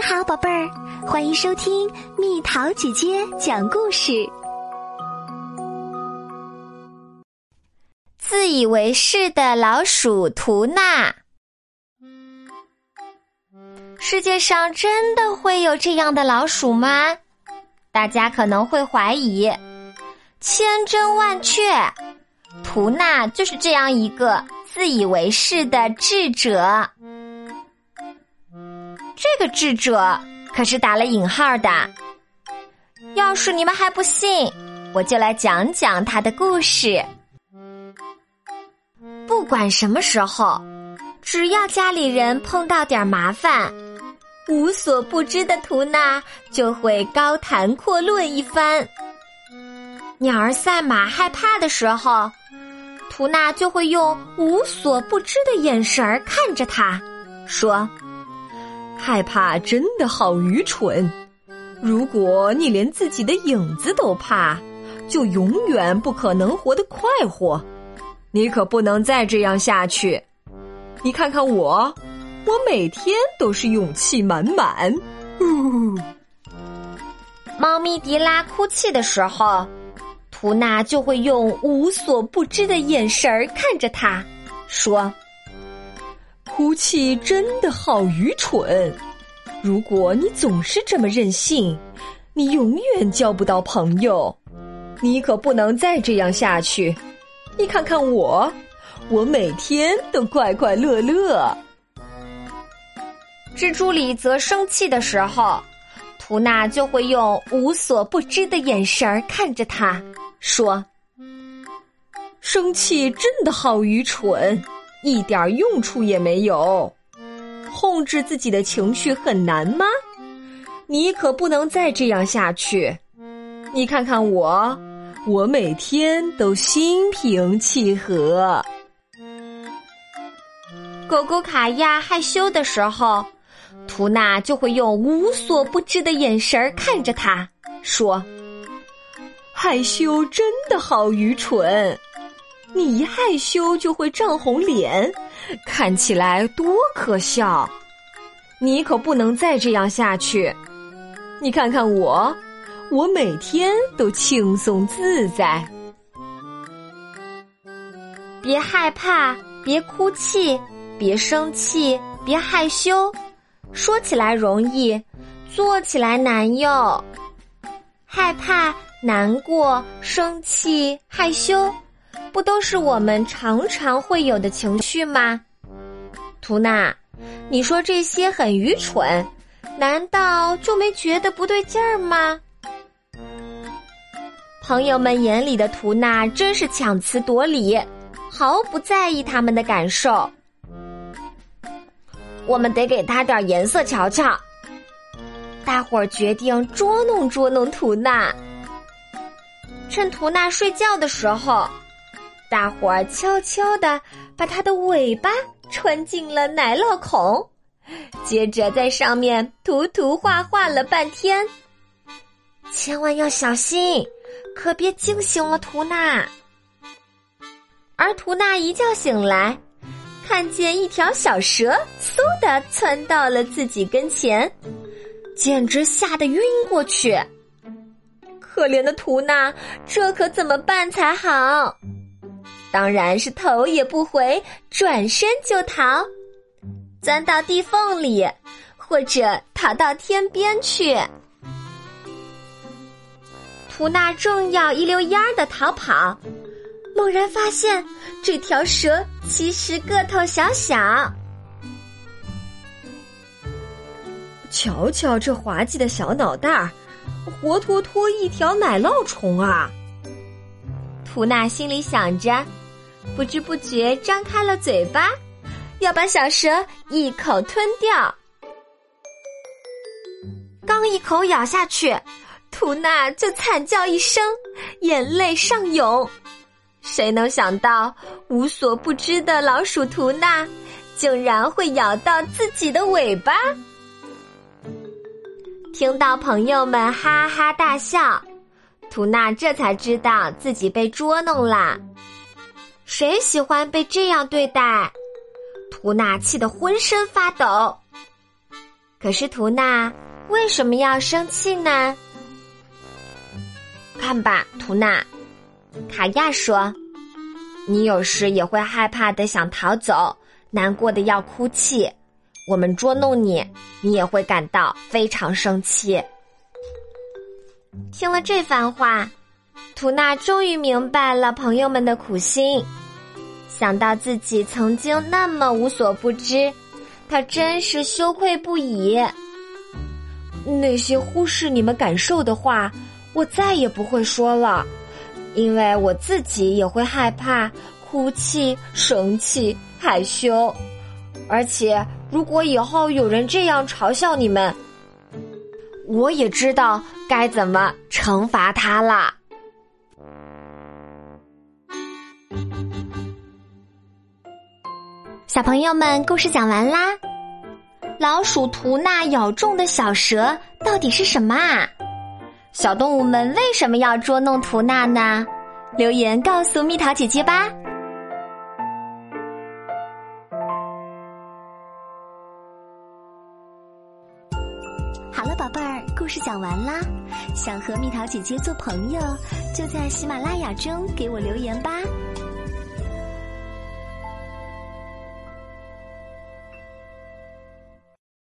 你好，宝贝儿，欢迎收听蜜桃姐姐讲故事。自以为是的老鼠图娜，世界上真的会有这样的老鼠吗？大家可能会怀疑，千真万确，图娜就是这样一个自以为是的智者。这个智者可是打了引号的。要是你们还不信，我就来讲讲他的故事。不管什么时候，只要家里人碰到点麻烦，无所不知的图娜就会高谈阔论一番。鸟儿赛马害怕的时候，图娜就会用无所不知的眼神看着他，说。害怕真的好愚蠢！如果你连自己的影子都怕，就永远不可能活得快活。你可不能再这样下去！你看看我，我每天都是勇气满满。猫咪迪拉哭泣的时候，图娜就会用无所不知的眼神儿看着他，说。哭泣真的好愚蠢！如果你总是这么任性，你永远交不到朋友。你可不能再这样下去！你看看我，我每天都快快乐乐。蜘蛛里则生气的时候，图娜就会用无所不知的眼神看着他，说：“生气真的好愚蠢。”一点用处也没有，控制自己的情绪很难吗？你可不能再这样下去。你看看我，我每天都心平气和。狗狗卡亚害羞的时候，图娜就会用无所不知的眼神看着他，说：“害羞真的好愚蠢。”你一害羞就会涨红脸，看起来多可笑！你可不能再这样下去。你看看我，我每天都轻松自在。别害怕，别哭泣，别生气，别害羞。说起来容易，做起来难哟。害怕、难过、生气、害羞。不都是我们常常会有的情绪吗？图娜，你说这些很愚蠢，难道就没觉得不对劲儿吗？朋友们眼里的图娜真是强词夺理，毫不在意他们的感受。我们得给他点颜色瞧瞧。大伙儿决定捉弄捉弄图娜，趁图娜睡觉的时候。大伙儿悄悄地把它的尾巴穿进了奶酪孔，接着在上面涂涂画画了半天。千万要小心，可别惊醒了图娜。而图娜一觉醒来，看见一条小蛇嗖的窜到了自己跟前，简直吓得晕过去。可怜的图娜，这可怎么办才好？当然是头也不回，转身就逃，钻到地缝里，或者逃到天边去。图纳正要一溜烟儿的逃跑，猛然发现这条蛇其实个头小小。瞧瞧这滑稽的小脑袋儿，活脱脱一条奶酪虫啊！图纳心里想着。不知不觉张开了嘴巴，要把小蛇一口吞掉。刚一口咬下去，图娜就惨叫一声，眼泪上涌。谁能想到，无所不知的老鼠图娜，竟然会咬到自己的尾巴？听到朋友们哈哈大笑，图娜这才知道自己被捉弄了。谁喜欢被这样对待？图娜气得浑身发抖。可是图娜为什么要生气呢？看吧，图娜，卡亚说：“你有时也会害怕的，想逃走，难过的要哭泣。我们捉弄你，你也会感到非常生气。”听了这番话，图娜终于明白了朋友们的苦心。想到自己曾经那么无所不知，他真是羞愧不已。那些忽视你们感受的话，我再也不会说了，因为我自己也会害怕、哭泣、生气、害羞。而且，如果以后有人这样嘲笑你们，我也知道该怎么惩罚他啦。小朋友们，故事讲完啦。老鼠图娜咬中的小蛇到底是什么啊？小动物们为什么要捉弄图娜呢？留言告诉蜜桃姐姐吧。好了，宝贝儿，故事讲完啦。想和蜜桃姐姐做朋友，就在喜马拉雅中给我留言吧。